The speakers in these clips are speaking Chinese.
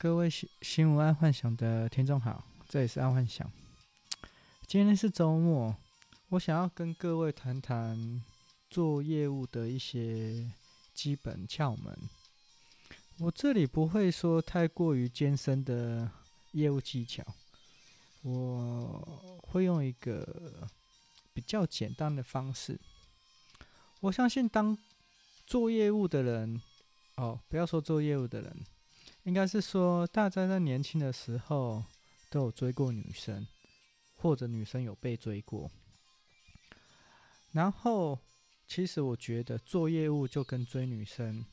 各位新新闻爱幻想的听众好，这里是爱幻想。今天是周末，我想要跟各位谈谈做业务的一些基本窍门。我这里不会说太过于艰深的业务技巧，我会用一个比较简单的方式。我相信当做业务的人，哦，不要说做业务的人。应该是说，大家在年轻的时候都有追过女生，或者女生有被追过。然后，其实我觉得做业务就跟追女生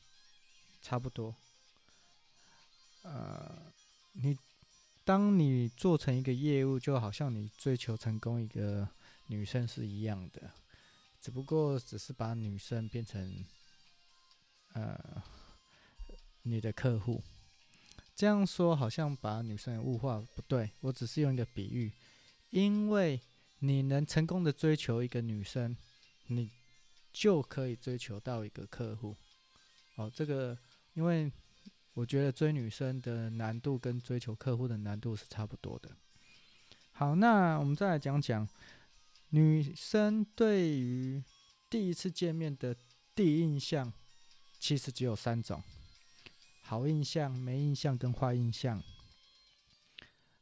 差不多。呃，你当你做成一个业务，就好像你追求成功一个女生是一样的，只不过只是把女生变成呃你的客户。这样说好像把女生物化，不对，我只是用一个比喻，因为你能成功的追求一个女生，你就可以追求到一个客户。哦，这个，因为我觉得追女生的难度跟追求客户的难度是差不多的。好，那我们再来讲讲女生对于第一次见面的第一印象，其实只有三种。好印象、没印象跟坏印象，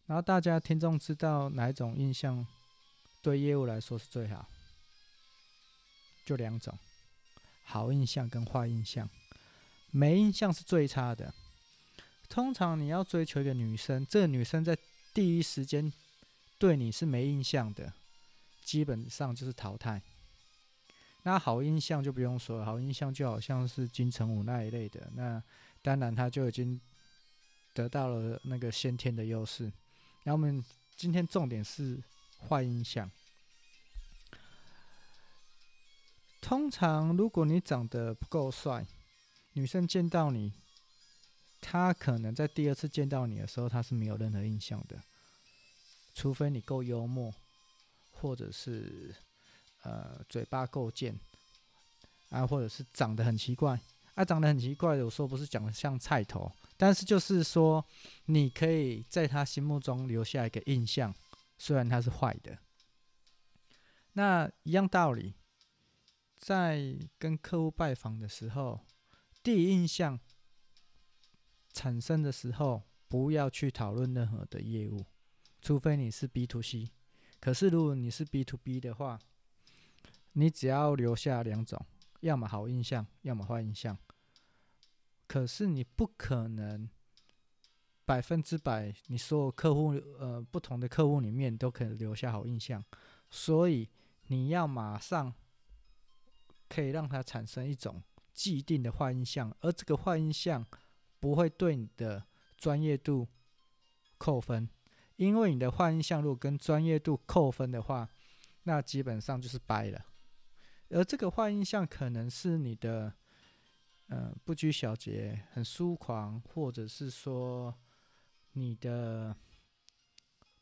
然后大家听众知道哪一种印象对业务来说是最好？就两种，好印象跟坏印象。没印象是最差的。通常你要追求一个女生，这个女生在第一时间对你是没印象的，基本上就是淘汰。那好印象就不用说了，好印象就好像是金城武那一类的那。当然，他就已经得到了那个先天的优势。那我们今天重点是坏印象。通常，如果你长得不够帅，女生见到你，她可能在第二次见到你的时候，她是没有任何印象的。除非你够幽默，或者是呃嘴巴够贱，啊，或者是长得很奇怪。啊，长得很奇怪的，我说不是长得像菜头，但是就是说，你可以在他心目中留下一个印象，虽然他是坏的。那一样道理，在跟客户拜访的时候，第一印象产生的时候，不要去讨论任何的业务，除非你是 B to C。可是如果你是 B to B 的话，你只要留下两种。要么好印象，要么坏印象。可是你不可能百分之百，你所有客户呃不同的客户里面都可以留下好印象，所以你要马上可以让他产生一种既定的坏印象，而这个坏印象不会对你的专业度扣分，因为你的坏印象如果跟专业度扣分的话，那基本上就是掰了。而这个坏印象可能是你的，呃，不拘小节、很疏狂，或者是说你的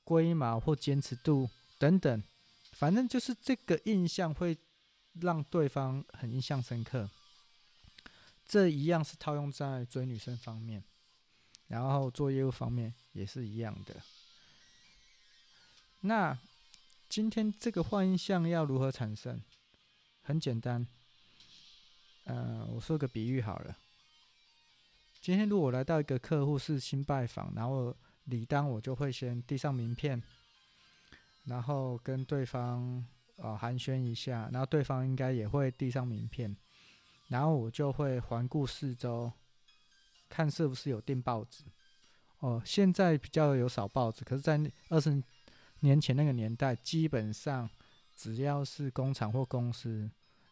龟毛或坚持度等等，反正就是这个印象会让对方很印象深刻。这一样是套用在追女生方面，然后做业务方面也是一样的。那今天这个坏印象要如何产生？很简单，呃，我说个比喻好了。今天如果我来到一个客户是新拜访，然后理当我就会先递上名片，然后跟对方呃寒暄一下，然后对方应该也会递上名片，然后我就会环顾四周，看是不是有订报纸。哦，现在比较有少报纸，可是，在二十年前那个年代，基本上。只要是工厂或公司，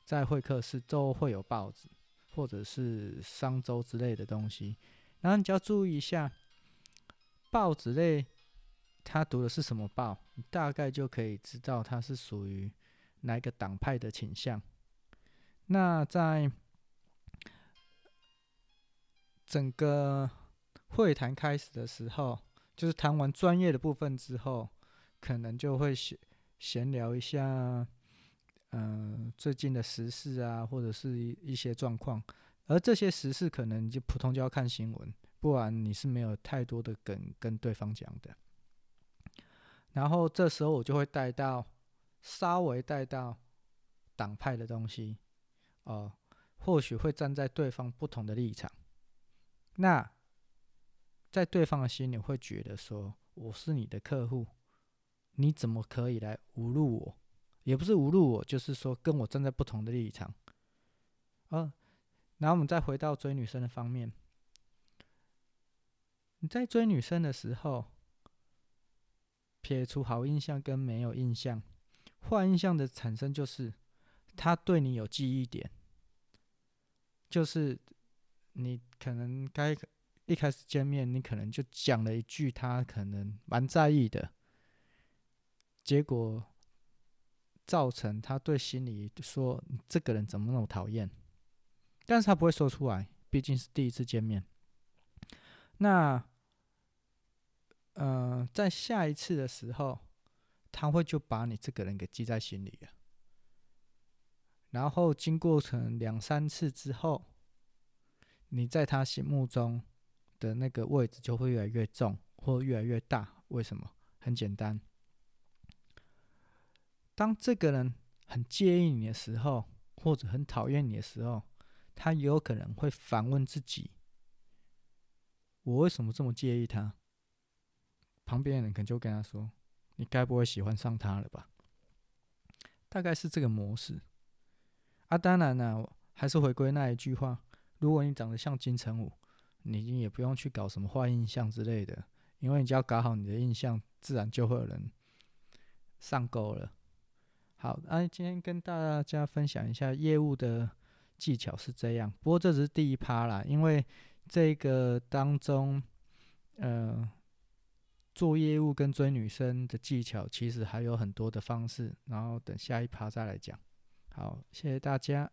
在会客室都会有报纸，或者是商周之类的东西。然后你就要注意一下，报纸类他读的是什么报，你大概就可以知道他是属于哪个党派的倾向。那在整个会谈开始的时候，就是谈完专业的部分之后，可能就会写。闲聊一下，嗯、最近的时事啊，或者是一一些状况，而这些时事可能就普通就要看新闻，不然你是没有太多的梗跟对方讲的。然后这时候我就会带到稍微带到党派的东西，哦、或许会站在对方不同的立场。那在对方的心里会觉得说，我是你的客户，你怎么可以来侮辱我？也不是侮辱我，就是说跟我站在不同的立场。嗯、呃，然后我们再回到追女生的方面，你在追女生的时候，撇除好印象跟没有印象，坏印象的产生就是他对你有记忆点，就是你可能该一开始见面，你可能就讲了一句他可能蛮在意的，结果造成他对心里说这个人怎么那么讨厌，但是他不会说出来，毕竟是第一次见面。那。呃，在下一次的时候，他会就把你这个人给记在心里了。然后经过成两三次之后，你在他心目中的那个位置就会越来越重，或越来越大。为什么？很简单，当这个人很介意你的时候，或者很讨厌你的时候，他有可能会反问自己：我为什么这么介意他？旁边的人可能就跟他说：“你该不会喜欢上他了吧？”大概是这个模式。啊，当然了，还是回归那一句话：如果你长得像金城武，你也不用去搞什么坏印象之类的，因为你只要搞好你的印象，自然就会有人上钩了。好，那、啊、今天跟大家分享一下业务的技巧是这样。不过这只是第一趴啦，因为这个当中，呃。做业务跟追女生的技巧，其实还有很多的方式，然后等下一趴再来讲。好，谢谢大家。